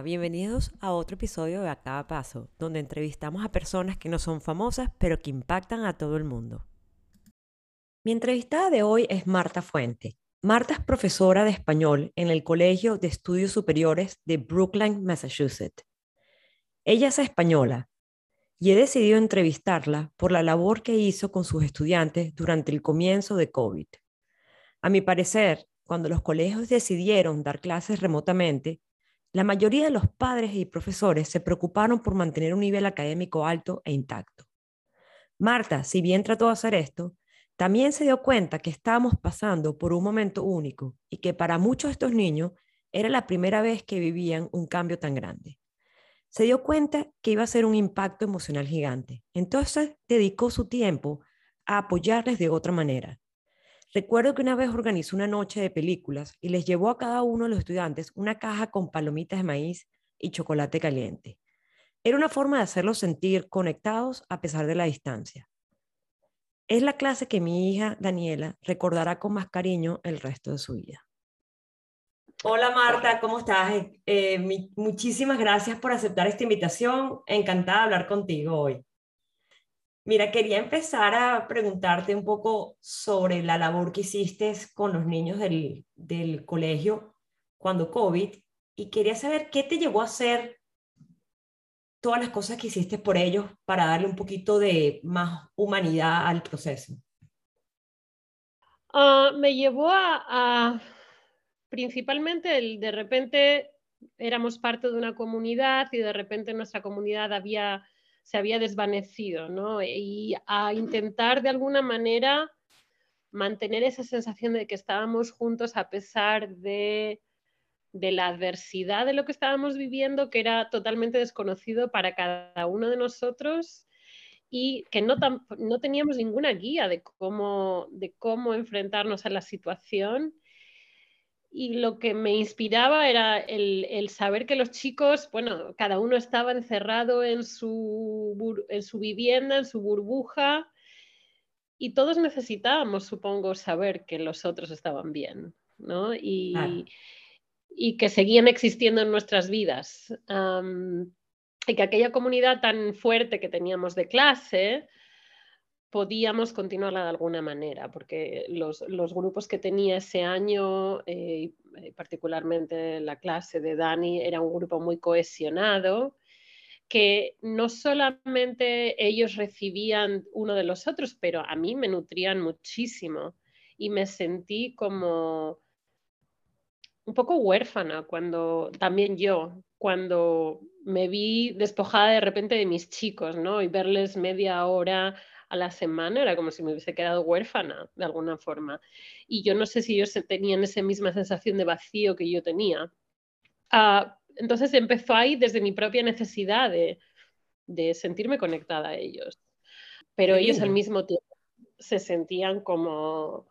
Bienvenidos a otro episodio de A Cada Paso, donde entrevistamos a personas que no son famosas, pero que impactan a todo el mundo. Mi entrevistada de hoy es Marta Fuente. Marta es profesora de español en el Colegio de Estudios Superiores de Brookline, Massachusetts. Ella es española y he decidido entrevistarla por la labor que hizo con sus estudiantes durante el comienzo de COVID. A mi parecer, cuando los colegios decidieron dar clases remotamente, la mayoría de los padres y profesores se preocuparon por mantener un nivel académico alto e intacto. Marta, si bien trató de hacer esto, también se dio cuenta que estábamos pasando por un momento único y que para muchos de estos niños era la primera vez que vivían un cambio tan grande. Se dio cuenta que iba a ser un impacto emocional gigante. Entonces dedicó su tiempo a apoyarles de otra manera, Recuerdo que una vez organizó una noche de películas y les llevó a cada uno de los estudiantes una caja con palomitas de maíz y chocolate caliente. Era una forma de hacerlos sentir conectados a pesar de la distancia. Es la clase que mi hija Daniela recordará con más cariño el resto de su vida. Hola Marta, ¿cómo estás? Eh, muchísimas gracias por aceptar esta invitación. Encantada de hablar contigo hoy. Mira, quería empezar a preguntarte un poco sobre la labor que hiciste con los niños del, del colegio cuando COVID y quería saber qué te llevó a hacer todas las cosas que hiciste por ellos para darle un poquito de más humanidad al proceso. Ah, me llevó a, principalmente el, de repente éramos parte de una comunidad y de repente nuestra comunidad había se había desvanecido, ¿no? Y a intentar de alguna manera mantener esa sensación de que estábamos juntos a pesar de, la adversidad de lo que estábamos viviendo, que era totalmente desconocido para cada uno de nosotros y que no, no teníamos ninguna guía de cómo, de cómo enfrentarnos a la situación y lo que me inspiraba era el, saber que los chicos, bueno, cada uno estaba encerrado en su, en su vivienda, en su burbuja, y todos necesitábamos, supongo, saber que los otros estaban bien, ¿no? Y, y que seguían existiendo en nuestras vidas. y que aquella comunidad tan fuerte que teníamos de clase, podíamos continuarla de alguna manera, porque los, grupos que tenía ese año, eh, particularmente la clase de Dani, era un grupo muy cohesionado, que no solamente ellos recibían uno de los otros, pero a mí me nutrían muchísimo y me sentí como un poco huérfana cuando también yo, cuando me vi despojada de repente de mis chicos, ¿no? Y verles media hora a la semana, era como si me hubiese quedado huérfana de alguna forma. Y yo no sé si ellos tenían esa misma sensación de vacío que yo tenía. Ah, entonces empezó ahí desde mi propia necesidad de, sentirme conectada a ellos. Pero ellos al mismo tiempo se sentían como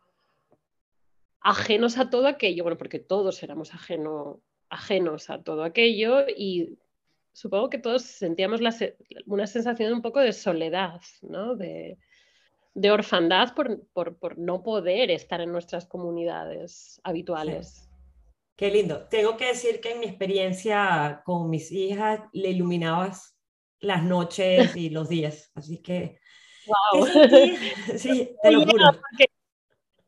ajenos a todo aquello, bueno, porque todos éramos ajeno, ajenos a todo aquello y supongo que todos sentíamos una sensación un poco de soledad, ¿no? de, orfandad por, no poder estar en nuestras comunidades habituales. Qué lindo. Tengo que decir que en mi experiencia con mis hijas le iluminabas las noches y los días, así que... ¡Wow! Sí, te lo juro.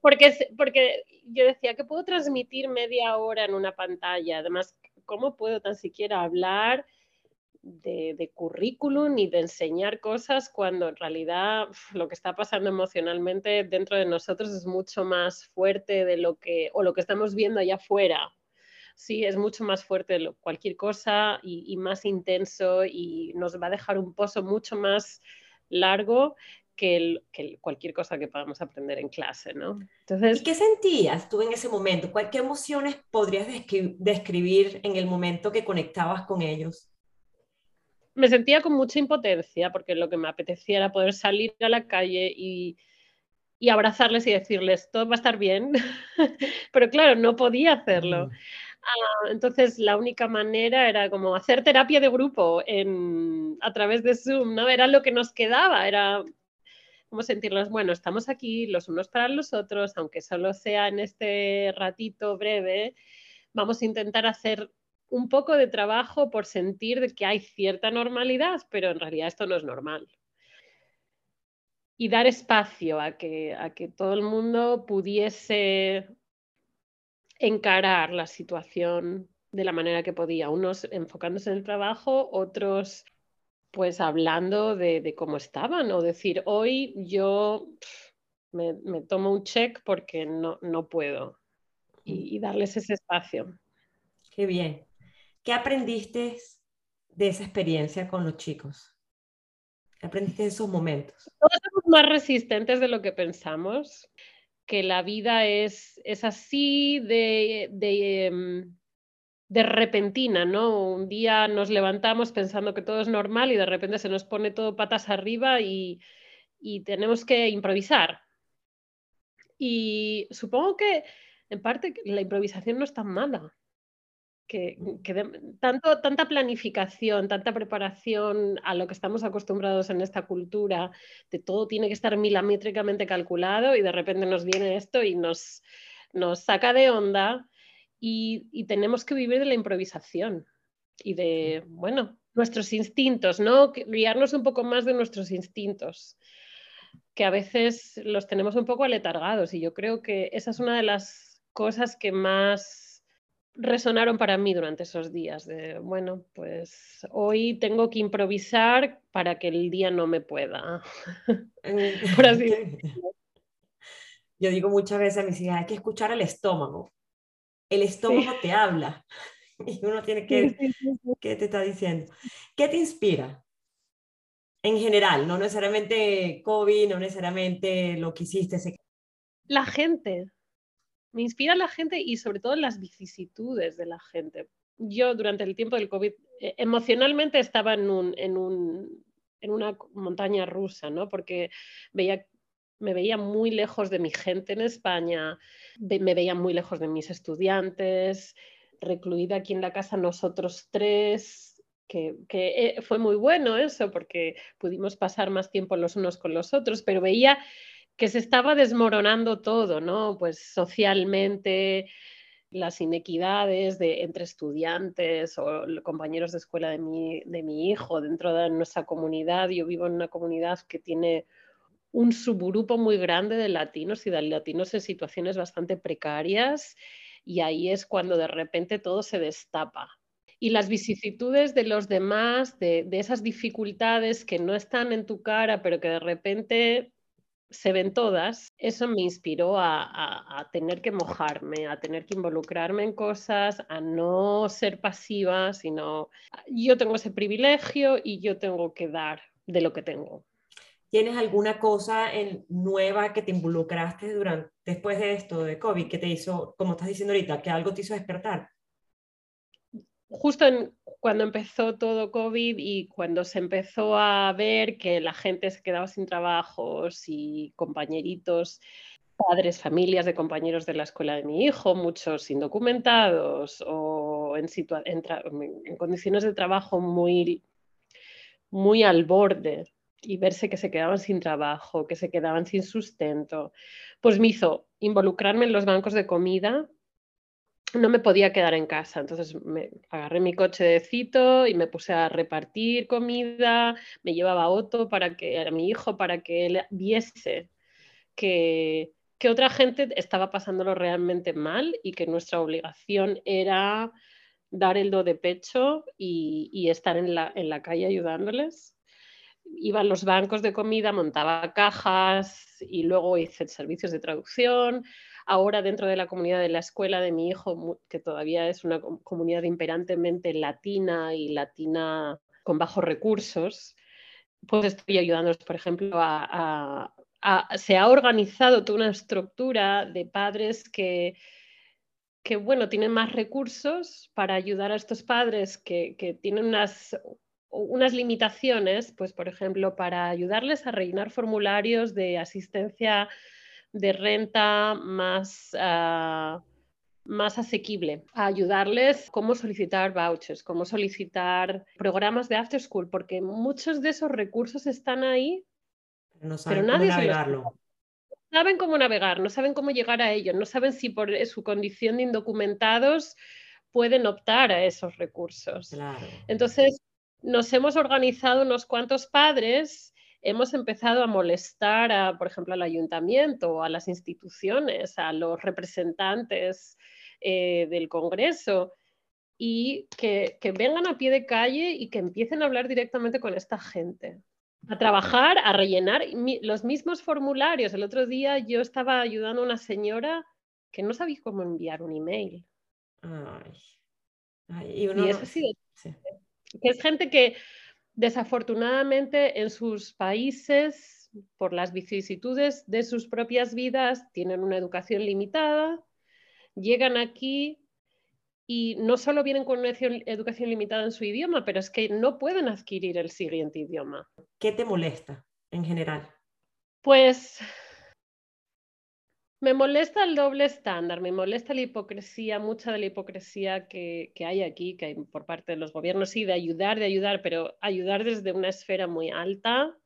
Porque, porque yo decía que puedo transmitir media hora en una pantalla, además, ¿cómo puedo tan siquiera hablar? De, currículum ni de enseñar cosas cuando en realidad lo que está pasando emocionalmente dentro de nosotros es mucho más fuerte de lo que, o lo que estamos viendo allá afuera. Sí, es mucho más fuerte de cualquier cosa y, más intenso y nos va a dejar un pozo mucho más largo que, cualquier cosa que podamos aprender en clase, ¿no? Entonces, ¿Y qué sentías tú en ese momento? ¿Qué emociones podrías describir en el momento que conectabas con ellos? Me sentía con mucha impotencia porque lo que me apetecía era poder salir a la calle y, abrazarles y decirles, todo va a estar bien. Pero claro, no podía hacerlo. Ah, entonces, la única manera era como hacer terapia de grupo a través de Zoom, ¿no? Era lo que nos quedaba, era como sentirnos, bueno, estamos aquí los unos para los otros, aunque solo sea en este ratito breve, vamos a intentar hacer un poco de trabajo por sentir que hay cierta normalidad, pero en realidad esto no es normal. Y dar espacio a que, a que todo el mundo pudiese encarar la situación de la manera que podía, unos enfocándose en el trabajo, otros pues hablando de, cómo estaban o decir, hoy yo me, tomo un check porque no, no puedo y, darles ese espacio. Qué bien. ¿Qué aprendiste de esa experiencia con los chicos? ¿Qué aprendiste de esos momentos? Todos somos más resistentes de lo que pensamos, que la vida es, es así de, de, em, de, repentina, ¿no? Un día nos levantamos pensando que todo es normal y de repente se nos pone todo patas arriba y, y tenemos que improvisar. Y supongo que en parte la improvisación no es tan mala que, tanto, tanta planificación, tanta preparación a lo que estamos acostumbrados en esta cultura, de todo tiene que estar milimétricamente calculado y de repente nos viene esto y nos, nos saca de onda y, tenemos que vivir de la improvisación y de, bueno, nuestros instintos, ¿no? Guiarnos un poco más de nuestros instintos, que a veces los tenemos un poco aletargados y yo creo que esa es una de las cosas que más resonaron para mí durante esos días de, bueno, pues hoy tengo que improvisar para que el día no me pueda. Por así Yo digo muchas veces a mis hijas, hay que escuchar el estómago. El estómago te habla y uno tiene que, ¿qué te está diciendo? ¿Qué te inspira? En general, no necesariamente COVID, no necesariamente lo que hiciste. La gente, me inspira la gente y sobre todo las vicisitudes de la gente. Yo durante el tiempo del COVID eh, emocionalmente estaba en, un, en, un, en una montaña rusa, ¿no? Porque veía, me veía muy lejos de mi gente en España, me veía muy lejos de mis estudiantes, recluida aquí en la casa nosotros tres, que, que, eh, fue muy bueno eso porque pudimos pasar más tiempo los unos con los otros, pero veía que se estaba desmoronando todo, ¿no? Pues socialmente, las inequidades de, entre estudiantes o compañeros de escuela de mi, de mi hijo dentro de nuestra comunidad. Yo vivo en una comunidad que tiene un subgrupo muy grande de latinos y de latinos en situaciones bastante precarias y ahí es cuando de repente todo se destapa. Y las vicisitudes de los demás, de, de esas dificultades que no están en tu cara, pero que de repente se ven todas, eso me inspiró a, tener que mojarme, a tener que involucrarme en cosas, a no ser pasiva, sino yo tengo ese privilegio y yo tengo que dar de lo que tengo. ¿Tienes alguna cosa en, nueva que te involucraste durante, después de esto, de COVID, que te hizo, como estás diciendo ahorita, que algo te hizo despertar? Justo cuando empezó todo COVID y cuando se empezó a ver que la gente se quedaba sin trabajos y compañeritos, padres, familias de compañeros de la escuela de mi hijo, muchos indocumentados o en, en, condiciones de trabajo muy, muy al borde y verse que se quedaban sin trabajo, que se quedaban sin sustento, pues me hizo involucrarme en los bancos de comida no me podía quedar en casa, entonces me agarré mi coche de cito y me puse a repartir comida, me llevaba a Otto para que a mi hijo para que él viese que, que otra gente estaba pasándolo realmente mal y que nuestra obligación era dar el do de pecho y, y estar en la, en la calle ayudándoles. Iba a los bancos de comida, montaba cajas y luego hice servicios de traducción Ahora dentro de la comunidad de la escuela de mi hijo, que todavía es una comunidad imperantemente latina y latina con bajos recursos, pues estoy ayudándolos, por ejemplo, a, se ha organizado toda una estructura de padres que, que, bueno, tienen más recursos para ayudar a estos padres que, que tienen unas, unas limitaciones, pues por ejemplo, para ayudarles a rellenar formularios de asistencia de renta más, ah, más asequible, a ayudarles cómo solicitar vouchers, cómo solicitar programas de after school, porque muchos de esos recursos están ahí, no pero nadie cómo navegarlo. No saben cómo navegar, no saben cómo llegar a ellos, no saben si por su condición de indocumentados pueden optar a esos recursos. Entonces, nos hemos organizado unos cuantos padres, hemos empezado a molestar, a, por ejemplo, al ayuntamiento, a las instituciones, a los representantes eh, del Congreso y que, vengan a pie de calle y que empiecen a hablar directamente con esta gente a trabajar, a rellenar los mismos formularios. El otro día yo estaba ayudando a una señora que no sabía cómo enviar un email. y, es así. Que es gente que desafortunadamente en sus países, por las vicisitudes de sus propias vidas, tienen una educación limitada, llegan aquí y no solo vienen con una educación limitada en su idioma, pero es que no pueden adquirir el siguiente idioma. ¿Qué te molesta en general? Pues me molesta el doble estándar, me molesta la hipocresía, mucha de la hipocresía que, hay aquí, que hay por parte de los gobiernos, sí, de ayudar, de ayudar, pero ayudar desde una esfera muy alta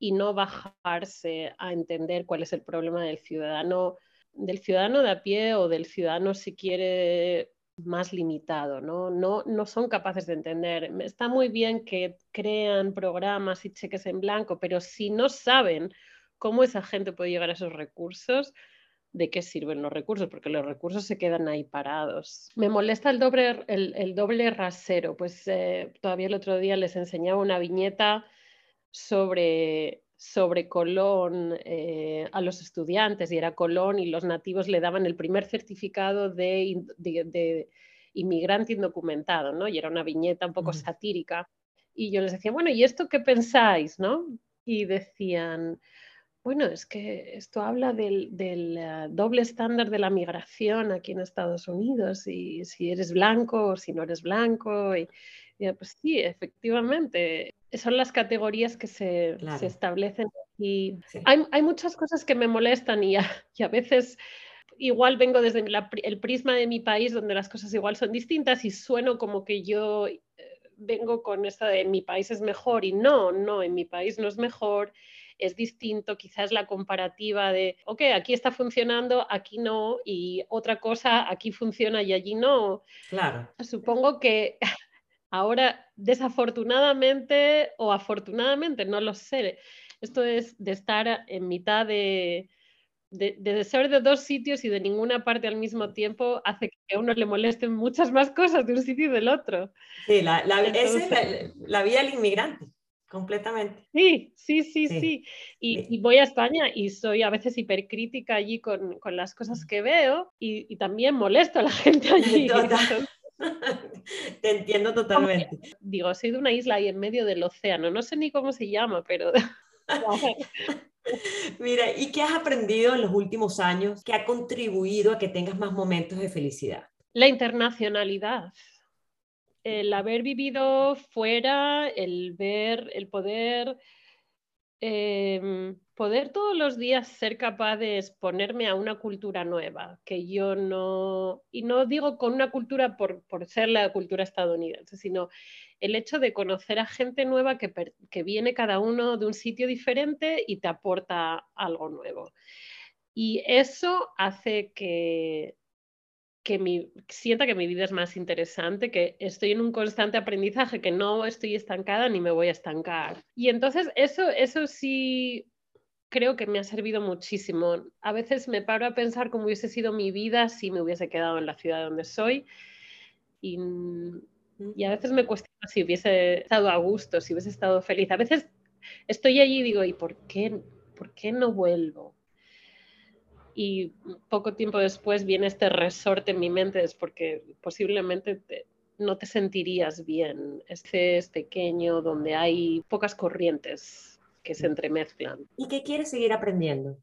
y no bajarse a entender cuál es el problema del ciudadano, del ciudadano de a pie o del ciudadano si quiere más limitado, ¿no? No, no son capaces de entender. Está muy bien que crean programas y cheques en blanco, pero si no saben cómo esa gente puede llegar a esos recursos, ¿de qué sirven los recursos? Porque los recursos se quedan ahí parados. Me molesta el doble, el, doble rasero, pues eh, todavía el otro día les enseñaba una viñeta sobre sobre Colón eh, a los estudiantes y era Colón y los nativos le daban el primer certificado de, inmigrante indocumentado, ¿no? Y era una viñeta un poco satírica. Y yo les decía, bueno, ¿y esto qué pensáis, no? Y decían, bueno, es que esto habla del, eh, doble estándar de la migración aquí en Estados Unidos y si eres blanco o si no eres blanco. Y, pues sí, efectivamente, son las categorías que se, establecen y hay, muchas cosas que me molestan y a, veces igual vengo desde el prisma de mi país donde las cosas igual son distintas y sueno como que yo eh, vengo con esta de mi país es mejor y no, no, en mi país no es mejor, es distinto, quizás la comparativa de, ok, aquí está funcionando, aquí no, y otra cosa, aquí funciona y allí no. Claro. Supongo que Ahora, desafortunadamente o afortunadamente, no lo sé, esto es de estar en mitad de, de, ser de dos sitios y de ninguna parte al mismo tiempo hace que a uno le molesten muchas más cosas de un sitio y del otro. Sí, la, la, esa es la, vida del inmigrante, completamente. Sí, sí, sí, sí. Y, voy a España y soy a veces hipercrítica allí con, con las cosas que veo y, y, también molesto a la gente allí. Te entiendo totalmente. Digo, soy de una isla ahí en medio del océano, no sé ni cómo se llama, pero... Mira, ¿y qué has aprendido en los últimos años que ha contribuido a que tengas más momentos de felicidad? La internacionalidad. El haber vivido fuera, el ver, el poder Em, poder todos los días ser capaz de exponerme a una cultura nueva, que yo no, y no digo con una cultura por, ser la cultura estadounidense, sino el hecho de conocer a gente nueva que, que viene cada uno de un sitio diferente y te aporta algo nuevo. Y eso hace que que mi, sienta que mi vida es más interesante, que estoy en un constante aprendizaje, que no estoy estancada ni me voy a estancar. Y entonces eso, eso sí creo que me ha servido muchísimo. A veces me paro a pensar cómo hubiese sido mi vida si me hubiese quedado en la ciudad donde soy. Y a veces me cuestiono si hubiese estado a gusto, si hubiese estado feliz. A veces estoy allí y digo, ¿y por qué, por qué no vuelvo? y poco tiempo después viene este resorte en mi mente, es porque posiblemente no te sentirías bien. Este es pequeño, donde hay pocas corrientes que se entremezclan. ¿Y qué quieres seguir aprendiendo?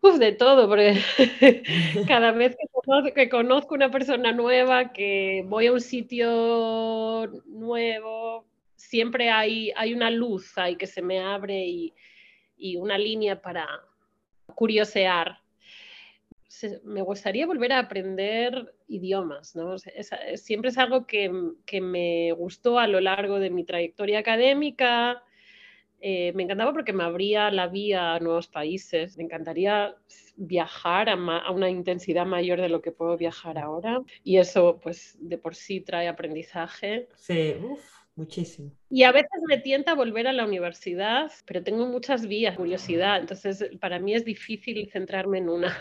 Pues de todo, porque cada vez que conozco, que conozco una persona nueva, que voy a un sitio nuevo, siempre hay, hay una luz ahí que se me abre y, y una línea para curiosear me gustaría volver a aprender idiomas, ¿no? siempre es algo que, me gustó a lo largo de mi trayectoria académica Eh, me encantaba porque me abría la vía a nuevos países. Me encantaría viajar a, a, una intensidad mayor de lo que puedo viajar ahora. Y eso, pues, de por sí trae aprendizaje. Sí, uff, muchísimo. Y a veces me tienta volver a la universidad, pero tengo muchas vías, curiosidad. Entonces, para mí es difícil centrarme en una.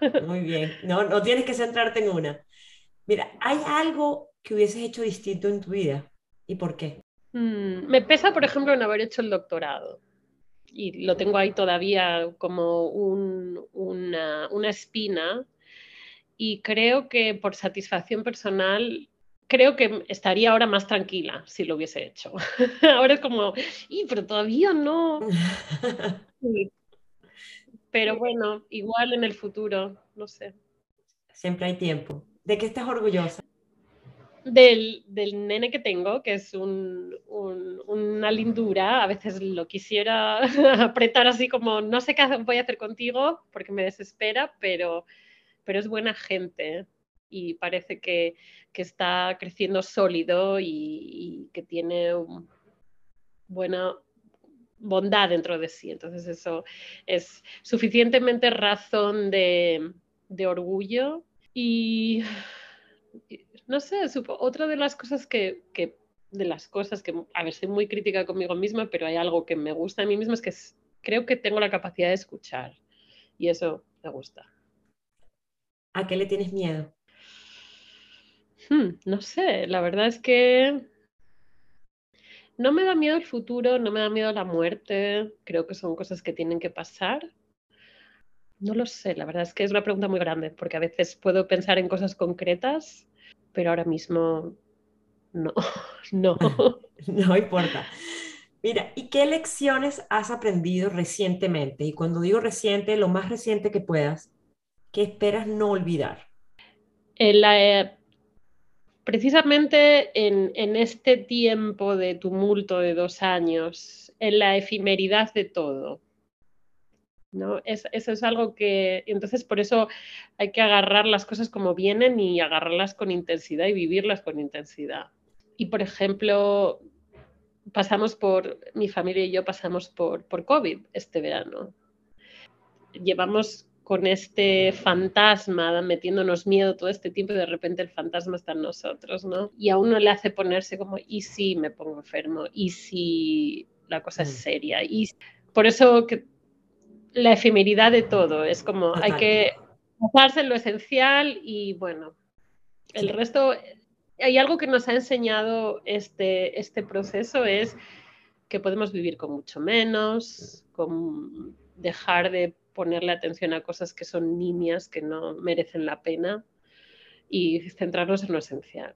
Muy bien. No, no tienes que centrarte en una. Mira, ¿hay algo que hubieses hecho distinto en tu vida? ¿Y por qué? Mm, me pesa, por ejemplo, en haber hecho el doctorado. Y lo tengo ahí todavía como una, espina. Y creo que por satisfacción personal, creo que estaría ahora más tranquila si lo hubiese hecho. ahora es como, y pero todavía no. Pero bueno, igual en el futuro, no sé. Siempre hay tiempo. ¿De qué estás orgullosa? Del, del, nene que tengo, que es un, una lindura. A veces lo quisiera apretar así como, no sé qué voy a hacer contigo porque me desespera, pero, pero es buena gente y parece que, que está creciendo sólido y, que tiene buena bondad dentro de sí. Entonces eso es suficientemente razón de, de orgullo y no sé, otra de las cosas que, de las cosas que, a ver, soy muy crítica conmigo misma, pero hay algo que me gusta a mí misma, es que creo que tengo la capacidad de escuchar y eso me gusta. ¿A qué le tienes miedo? Hmm, no sé, la verdad es que no me da miedo el futuro, no me da miedo la muerte, creo que son cosas que tienen que pasar. No lo sé, la verdad es que es una pregunta muy grande, porque a veces puedo pensar en cosas concretas pero ahora mismo no, no. no importa. Mira, ¿y qué lecciones has aprendido recientemente? Y cuando digo reciente, lo más reciente que puedas, ¿qué esperas no olvidar? En la, eh, precisamente en, en, este tiempo de tumulto de dos años, en la efemeridad de todo, ¿no? eso es algo que, entonces por eso hay que agarrar las cosas como vienen y agarrarlas con intensidad y vivirlas con intensidad. Y por ejemplo, pasamos por, mi familia y yo pasamos por, por COVID este verano. Llevamos con este fantasma metiéndonos miedo todo este tiempo y de repente el fantasma está en nosotros, ¿no? Y a uno le hace ponerse como, ¿y si me pongo enfermo? ¿Y si la cosa es mm. seria? Y por eso que la efemeridad de todo. Es como hay que basarse en lo esencial y bueno, el resto, hay algo que nos ha enseñado este, este proceso es que podemos vivir con mucho menos, con dejar de ponerle atención a cosas que son nimias, que no merecen la pena y centrarnos en lo esencial.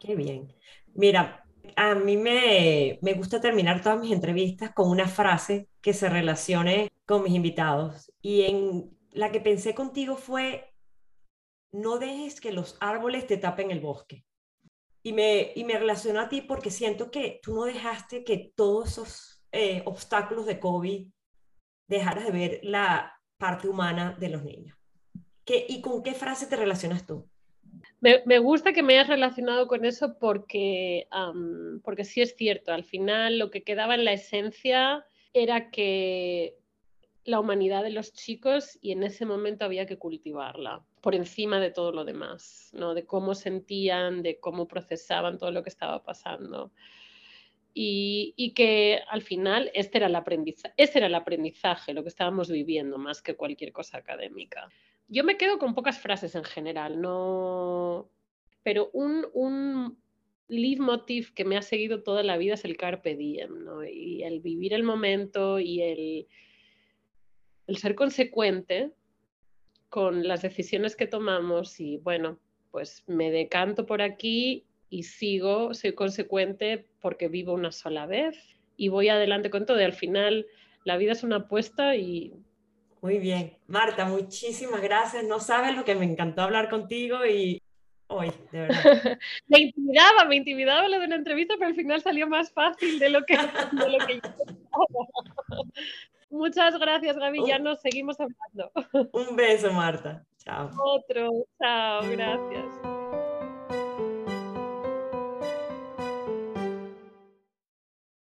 Qué bien. Mira, a mí me, me, gusta terminar todas mis entrevistas con una frase que se relacione con mis invitados. Y en la que pensé contigo fue, no dejes que los árboles te tapen el bosque. Y me, y me relaciono a ti porque siento que tú no dejaste que todos esos eh, obstáculos de COVID dejaras de ver la parte humana de los niños. ¿Qué, ¿Y con qué frase te relacionas tú? Me, gusta que me hayas relacionado con eso porque, porque sí es cierto, al final lo que quedaba en la esencia era que la humanidad de los chicos y en ese momento había que cultivarla por encima de todo lo demás, ¿no? de cómo sentían, de cómo procesaban todo lo que estaba pasando. Y, que al final este era, el aprendizaje, este era el aprendizaje, lo que estábamos viviendo más que cualquier cosa académica. Yo me quedo con pocas frases en general, no... pero un, un leitmotiv que me ha seguido toda la vida es el carpe diem, ¿no? y el vivir el momento y el, el ser consecuente con las decisiones que tomamos y bueno, pues me decanto por aquí y sigo, soy consecuente porque vivo una sola vez y voy adelante con todo al final la vida es una apuesta y... Muy bien. Marta, muchísimas gracias. No sabes lo que me encantó hablar contigo y hoy, de verdad. me intimidaba, me intimidaba lo de una entrevista, pero al final salió más fácil de lo que, de lo que yo Muchas gracias, Gaby. Ya nos seguimos hablando. Un beso, Marta. Chao. Otro. Chao. Gracias.